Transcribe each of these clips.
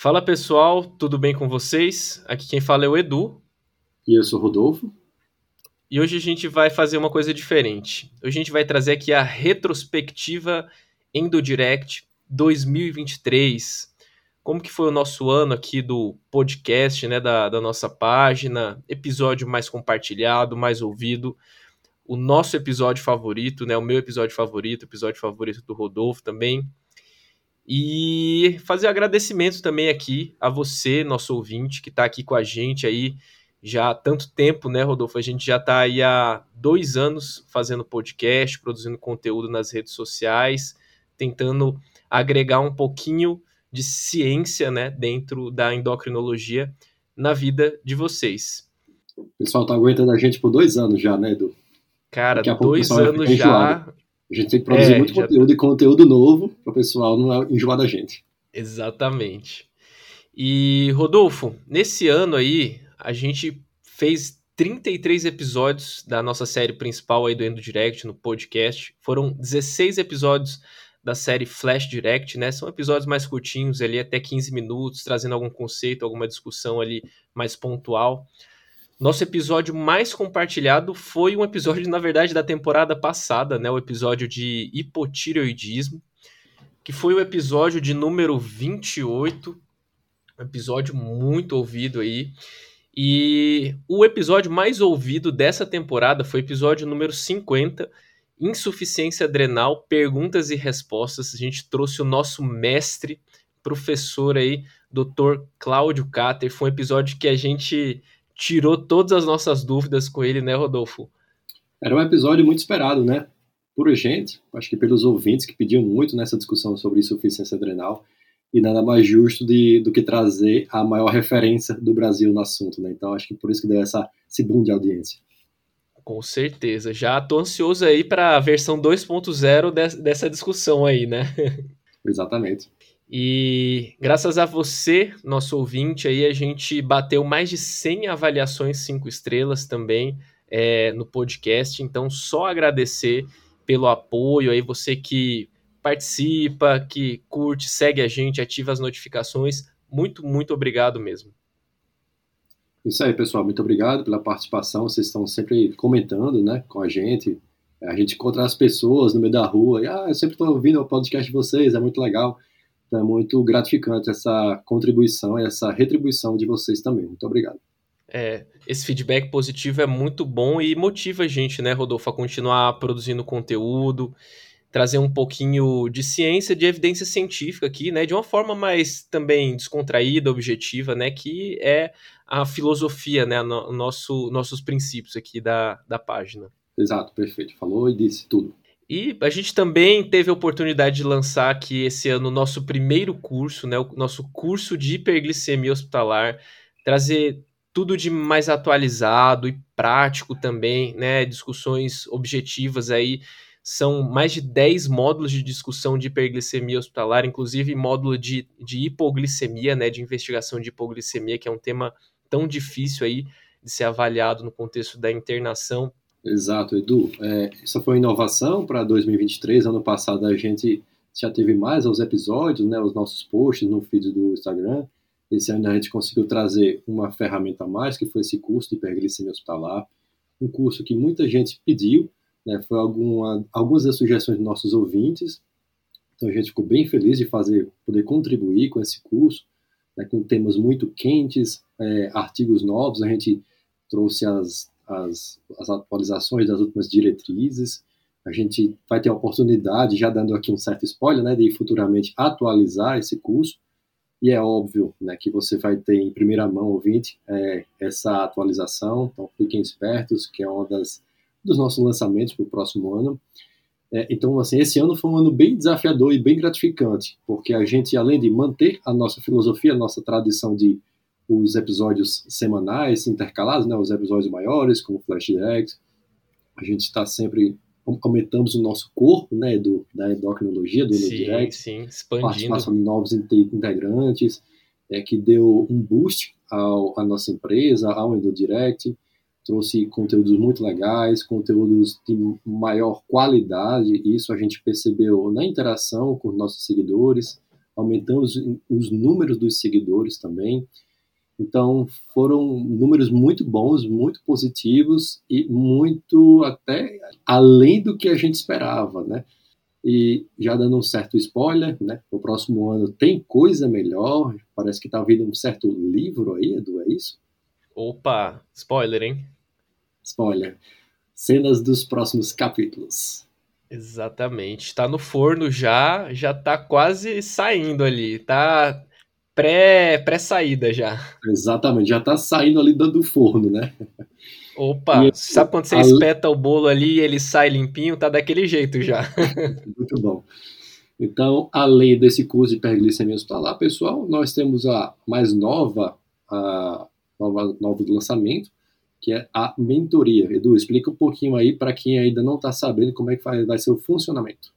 Fala pessoal, tudo bem com vocês? Aqui quem fala é o Edu. E eu sou o Rodolfo. E hoje a gente vai fazer uma coisa diferente. Hoje a gente vai trazer aqui a retrospectiva EndoDirect 2023. Como que foi o nosso ano aqui do podcast, né, da, da nossa página, episódio mais compartilhado, mais ouvido, o nosso episódio favorito, né, o meu episódio favorito, episódio favorito do Rodolfo também. E fazer agradecimentos também aqui a você, nosso ouvinte, que está aqui com a gente aí já há tanto tempo, né, Rodolfo? A gente já está aí há dois anos fazendo podcast, produzindo conteúdo nas redes sociais, tentando agregar um pouquinho de ciência, né, dentro da endocrinologia na vida de vocês. O pessoal tá aguentando a gente por dois anos já, né, Edu? Cara, dois anos já. A gente tem que produzir é, muito conteúdo tá... e conteúdo novo para o pessoal não enjoar da gente. Exatamente. E, Rodolfo, nesse ano aí, a gente fez 33 episódios da nossa série principal aí do Endo Direct no podcast. Foram 16 episódios da série Flash Direct, né? São episódios mais curtinhos ali, até 15 minutos, trazendo algum conceito, alguma discussão ali mais pontual. Nosso episódio mais compartilhado foi um episódio, na verdade, da temporada passada, né? O episódio de hipotireoidismo, que foi o episódio de número 28, um episódio muito ouvido aí. E o episódio mais ouvido dessa temporada foi o episódio número 50, Insuficiência Adrenal, Perguntas e Respostas. A gente trouxe o nosso mestre, professor aí, Dr. Cláudio Cater. Foi um episódio que a gente tirou todas as nossas dúvidas com ele, né, Rodolfo? Era um episódio muito esperado, né? Por gente, acho que pelos ouvintes que pediam muito nessa discussão sobre insuficiência adrenal, e nada mais justo de, do que trazer a maior referência do Brasil no assunto, né? Então acho que por isso que deu essa, esse boom de audiência. Com certeza. Já tô ansioso aí para a versão 2.0 dessa discussão aí, né? Exatamente. E graças a você, nosso ouvinte, aí a gente bateu mais de 100 avaliações 5 estrelas também é, no podcast. Então, só agradecer pelo apoio aí, você que participa, que curte, segue a gente, ativa as notificações. Muito, muito obrigado mesmo. Isso aí, pessoal. Muito obrigado pela participação. Vocês estão sempre comentando né, com a gente. A gente encontra as pessoas no meio da rua e, ah, eu sempre estou ouvindo o podcast de vocês, é muito legal. Então é muito gratificante essa contribuição e essa retribuição de vocês também. Muito obrigado. É, esse feedback positivo é muito bom e motiva a gente, né, Rodolfo, a continuar produzindo conteúdo, trazer um pouquinho de ciência, de evidência científica aqui, né, de uma forma mais também descontraída, objetiva, né, que é a filosofia, né, no, nosso, nossos princípios aqui da, da página. Exato, perfeito. Falou e disse tudo. E a gente também teve a oportunidade de lançar aqui esse ano o nosso primeiro curso, né, o nosso curso de hiperglicemia hospitalar, trazer tudo de mais atualizado e prático também, né, discussões objetivas aí. São mais de 10 módulos de discussão de hiperglicemia hospitalar, inclusive módulo de, de hipoglicemia, né, de investigação de hipoglicemia, que é um tema tão difícil aí de ser avaliado no contexto da internação Exato, Edu. É, essa foi uma inovação para 2023. Ano passado a gente já teve mais os episódios, né, os nossos posts no feed do Instagram. Esse ano a gente conseguiu trazer uma ferramenta a mais, que foi esse curso de hiperglicemia hospitalar. Um curso que muita gente pediu, né, foi alguma, algumas das sugestões dos nossos ouvintes. Então a gente ficou bem feliz de fazer, poder contribuir com esse curso, né, com temas muito quentes, é, artigos novos. A gente trouxe as as, as atualizações das últimas diretrizes. A gente vai ter a oportunidade, já dando aqui um certo spoiler, né, de futuramente atualizar esse curso. E é óbvio né, que você vai ter em primeira mão, ouvinte, é, essa atualização. Então fiquem espertos, que é um dos nossos lançamentos para o próximo ano. É, então, assim, esse ano foi um ano bem desafiador e bem gratificante, porque a gente, além de manter a nossa filosofia, a nossa tradição de os episódios semanais intercalados, né, os episódios maiores, como Flash Direct. A gente está sempre aumentamos o nosso corpo, né, do, da endocrinologia, do sim, Direct, sim, expandindo. participação de novos integrantes, é, que deu um boost ao, à nossa empresa, ao EndoDirect, trouxe conteúdos muito legais, conteúdos de maior qualidade, isso a gente percebeu na interação com nossos seguidores, aumentamos os números dos seguidores também. Então, foram números muito bons, muito positivos e muito até além do que a gente esperava, né? E já dando um certo spoiler, né? O próximo ano tem coisa melhor. Parece que tá vindo um certo livro aí, Edu, é isso? Opa, spoiler, hein? Spoiler. Cenas dos próximos capítulos. Exatamente. Tá no forno já, já tá quase saindo ali. Tá pré, pré-saída já. Exatamente, já tá saindo ali do forno, né? Opa, e, sabe quando você a... espeta o bolo ali e ele sai limpinho? Tá daquele jeito já. Muito bom. Então, além desse curso de hiperglicemia hospitalar, pessoal, nós temos a mais nova, a nova, novo lançamento, que é a mentoria. Edu, explica um pouquinho aí para quem ainda não está sabendo como é que vai, vai ser o funcionamento.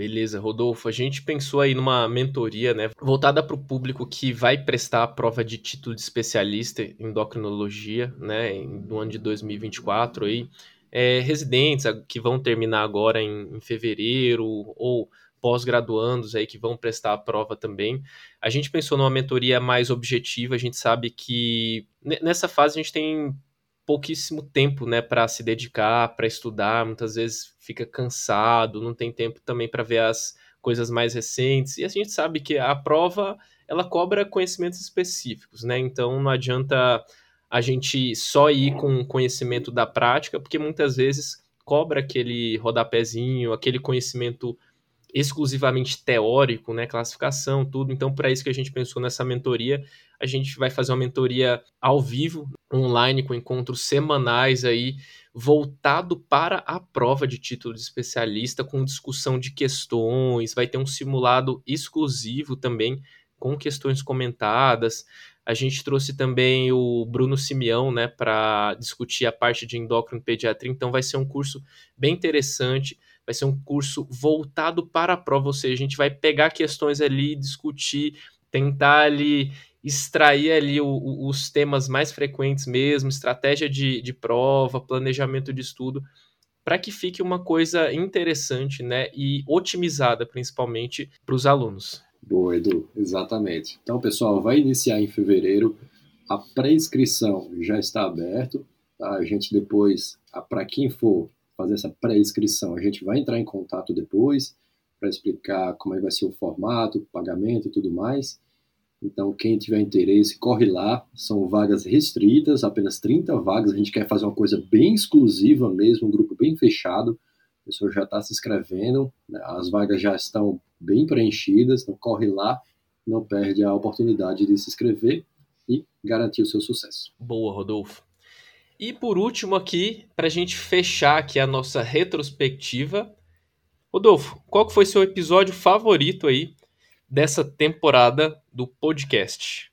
Beleza, Rodolfo. A gente pensou aí numa mentoria, né, voltada para o público que vai prestar a prova de título de especialista em endocrinologia, né, no ano de 2024 aí. É, residentes que vão terminar agora em, em fevereiro ou pós-graduandos aí que vão prestar a prova também. A gente pensou numa mentoria mais objetiva, a gente sabe que nessa fase a gente tem pouquíssimo tempo, né, para se dedicar, para estudar, muitas vezes fica cansado, não tem tempo também para ver as coisas mais recentes. E a gente sabe que a prova, ela cobra conhecimentos específicos, né? Então não adianta a gente só ir com conhecimento da prática, porque muitas vezes cobra aquele rodapézinho, aquele conhecimento exclusivamente teórico, né, classificação, tudo. Então, para isso que a gente pensou nessa mentoria, a gente vai fazer uma mentoria ao vivo, online, com encontros semanais aí, voltado para a prova de título de especialista, com discussão de questões, vai ter um simulado exclusivo também, com questões comentadas. A gente trouxe também o Bruno Simeão, né, para discutir a parte de endócrino pediatria, então vai ser um curso bem interessante vai ser um curso voltado para a prova, ou seja, a gente vai pegar questões ali, discutir, tentar ali extrair ali o, o, os temas mais frequentes mesmo, estratégia de, de prova, planejamento de estudo, para que fique uma coisa interessante, né, e otimizada principalmente para os alunos. Boa, Edu, exatamente. Então, pessoal, vai iniciar em fevereiro. A pré-inscrição já está aberta. Tá? A gente depois, para quem for fazer essa pré-inscrição. A gente vai entrar em contato depois para explicar como é vai ser o formato, o pagamento e tudo mais. Então, quem tiver interesse, corre lá. São vagas restritas, apenas 30 vagas. A gente quer fazer uma coisa bem exclusiva mesmo, um grupo bem fechado. A pessoa já está se inscrevendo, né? as vagas já estão bem preenchidas. Então, corre lá, não perde a oportunidade de se inscrever e garantir o seu sucesso. Boa, Rodolfo. E por último aqui, para a gente fechar aqui a nossa retrospectiva, Rodolfo, qual que foi seu episódio favorito aí dessa temporada do podcast?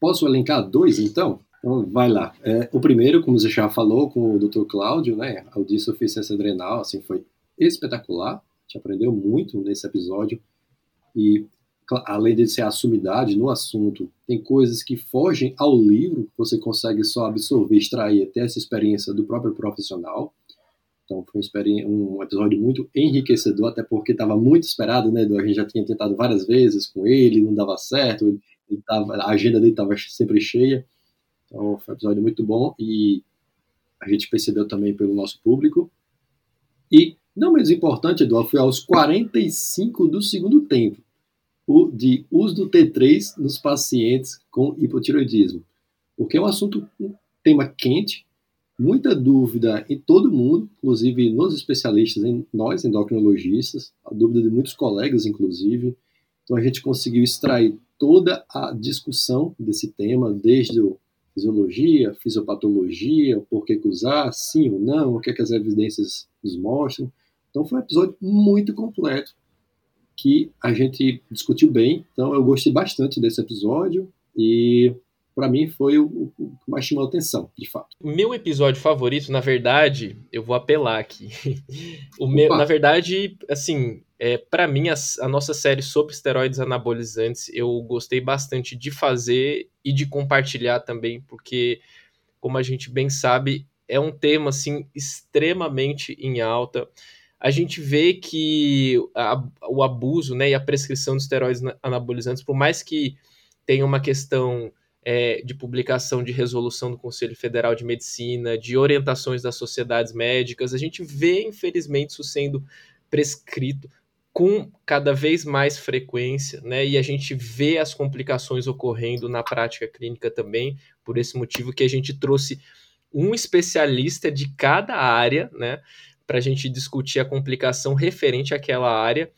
Posso elencar dois, então? Então, vai lá. É, o primeiro, como você já falou com o Dr. Cláudio, né, a insuficiência adrenal, assim, foi espetacular. A gente aprendeu muito nesse episódio. E além de ser a sumidade no assunto, tem coisas que fogem ao livro, você consegue só absorver, extrair até essa experiência do próprio profissional. Então foi um episódio muito enriquecedor, até porque estava muito esperado, né? A gente já tinha tentado várias vezes com ele, não dava certo, ele tava, a agenda dele estava sempre cheia. Então foi um episódio muito bom e a gente percebeu também pelo nosso público. E, não menos importante, Eduardo, foi aos 45 do segundo tempo de uso do T3 nos pacientes com hipotiroidismo, porque é um assunto, um tema quente, muita dúvida em todo mundo, inclusive nos especialistas, em nós endocrinologistas, a dúvida de muitos colegas, inclusive. Então a gente conseguiu extrair toda a discussão desse tema, desde o fisiologia, fisiopatologia, por que usar, sim ou não, o que, é que as evidências nos mostram. Então foi um episódio muito completo que a gente discutiu bem. Então eu gostei bastante desse episódio e para mim foi o, que mais chamou atenção, de fato. Meu episódio favorito, na verdade, eu vou apelar aqui. o meu, na verdade, assim, é, para mim a, a, nossa série sobre esteroides anabolizantes eu gostei bastante de fazer e de compartilhar também, porque como a gente bem sabe, é um tema assim extremamente em alta a gente vê que a, o abuso né, e a prescrição de esteroides anabolizantes, por mais que tenha uma questão é, de publicação de resolução do Conselho Federal de Medicina, de orientações das sociedades médicas, a gente vê, infelizmente, isso sendo prescrito com cada vez mais frequência, né? E a gente vê as complicações ocorrendo na prática clínica também, por esse motivo que a gente trouxe um especialista de cada área, né? Para a gente discutir a complicação referente àquela área.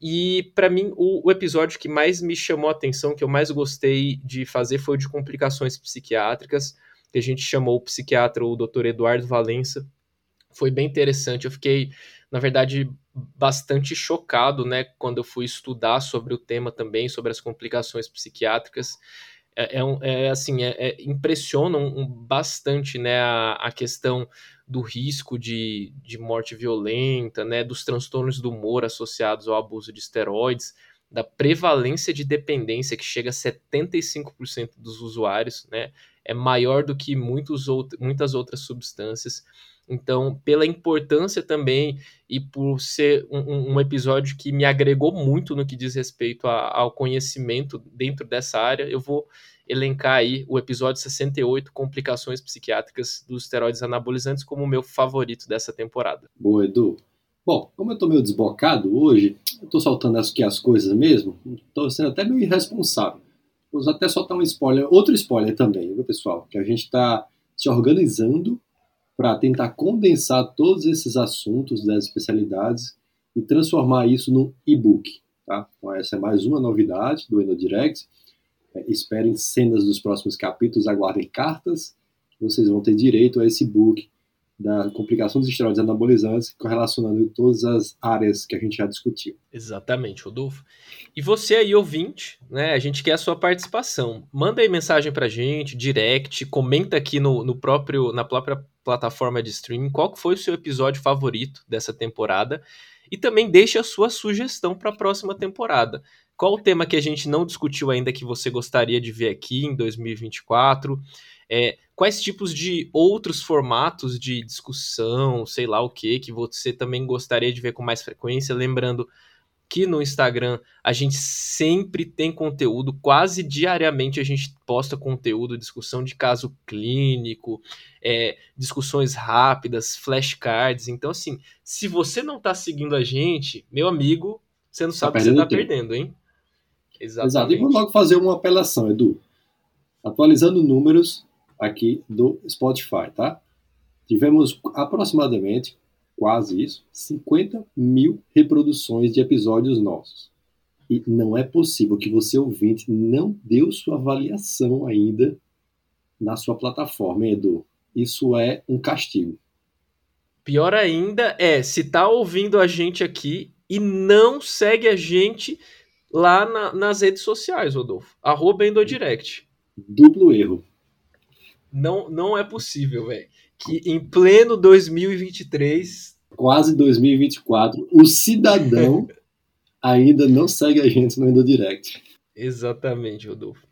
E para mim, o, o, episódio que mais me chamou a atenção, que eu mais gostei de fazer, foi o de complicações psiquiátricas, que a gente chamou o psiquiatra, o Dr. Eduardo Valença. Foi bem interessante. Eu fiquei, na verdade, bastante chocado, né, quando eu fui estudar sobre o tema também, sobre as complicações psiquiátricas. É, é, é assim, é, é impressiona um, um, bastante, né, a, a questão do risco de, de morte violenta, né, dos transtornos do humor associados ao abuso de esteroides, da prevalência de dependência que chega a 75% dos usuários, né, é maior do que muitos out muitas outras substâncias. Então, pela importância também e por ser um, um, episódio que me agregou muito no que diz respeito a, ao conhecimento dentro dessa área, eu vou elencar aí o episódio 68, Complicações Psiquiátricas dos Esteroides Anabolizantes, como o meu favorito dessa temporada. Boa, Edu. Bom, como eu tô meio desbocado hoje, eu tô soltando aqui as coisas mesmo, tô sendo até meio irresponsável. Vou até soltar um spoiler, outro spoiler também, viu, pessoal? Que a gente está se organizando para tentar condensar todos esses assuntos das especialidades e transformar isso num e-book. Tá? Então, essa é mais uma novidade do EnoDirect. É, esperem cenas dos próximos capítulos, aguardem cartas. Vocês vão ter direito a esse book da complicação dos esteroides anabolizantes, correlacionando todas as áreas que a gente já discutiu. Exatamente, Rodolfo. E você aí, ouvinte, né? A gente quer a sua participação. Manda aí mensagem pra gente, direct, comenta aqui no, no próprio, na própria plataforma de streaming qual foi o seu episódio favorito dessa temporada e também deixe a sua sugestão para a próxima temporada. Qual o tema que a gente não discutiu ainda que você gostaria de ver aqui em 2024? É, quais tipos de outros formatos de discussão, sei lá o que, que você também gostaria de ver com mais frequência? Lembrando que no Instagram a gente sempre tem conteúdo, quase diariamente a gente posta conteúdo, discussão de caso clínico, é, discussões rápidas, flashcards. Então, assim, se você não está seguindo a gente, meu amigo, você não tá sabe o que você está perdendo, hein? Exatamente. Exato. E vou logo fazer uma apelação, Edu. Atualizando números aqui do Spotify, tá? Tivemos aproximadamente, quase isso, 50 mil reproduções de episódios nossos. E não é possível que você, ouvinte, não deu sua avaliação ainda na sua plataforma, Edu. Isso é um castigo. Pior ainda é, se tá ouvindo a gente aqui e não segue a gente lá na, nas redes sociais, Rodolfo. Arroba Endodirect. Duplo erro. Não, não é possível, velho. Que em pleno 2023. Quase 2024, o cidadão ainda não segue a gente no Endodirect. Exatamente, Rodolfo.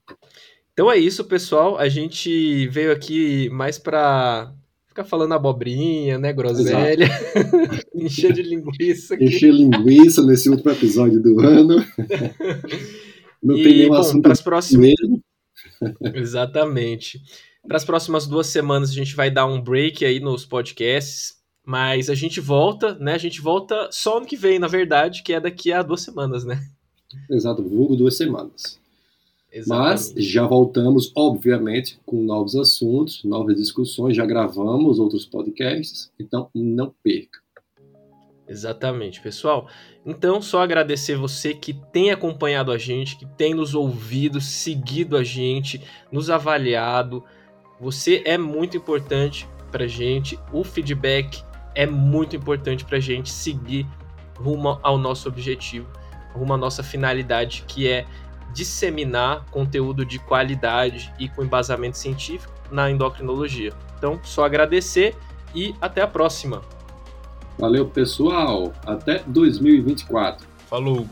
Então é isso, pessoal. A gente veio aqui mais para ficar falando abobrinha, né, groselha, encher de linguiça. Aqui. Encher linguiça nesse último episódio do ano. Não e, tem nenhum bom, assunto próximas. Exatamente. Para as próximas duas semanas a gente vai dar um break aí nos podcasts, mas a gente volta, né? A gente volta só ano que vem, na verdade, que é daqui a duas semanas, né? Exato, vulgo duas semanas. Exatamente. Mas já voltamos, obviamente, com novos assuntos, novas discussões, já gravamos outros podcasts, então não perca. Exatamente, pessoal. Então, só agradecer você que tem acompanhado a gente, que tem nos ouvido, seguido a gente, nos avaliado. Você é muito importante pra gente, o feedback é muito importante pra gente seguir rumo ao nosso objetivo, rumo à nossa finalidade, que é disseminar conteúdo de qualidade e com embasamento científico na endocrinologia. Então, só agradecer e até a próxima. Valeu, pessoal. Até 2024. Falou.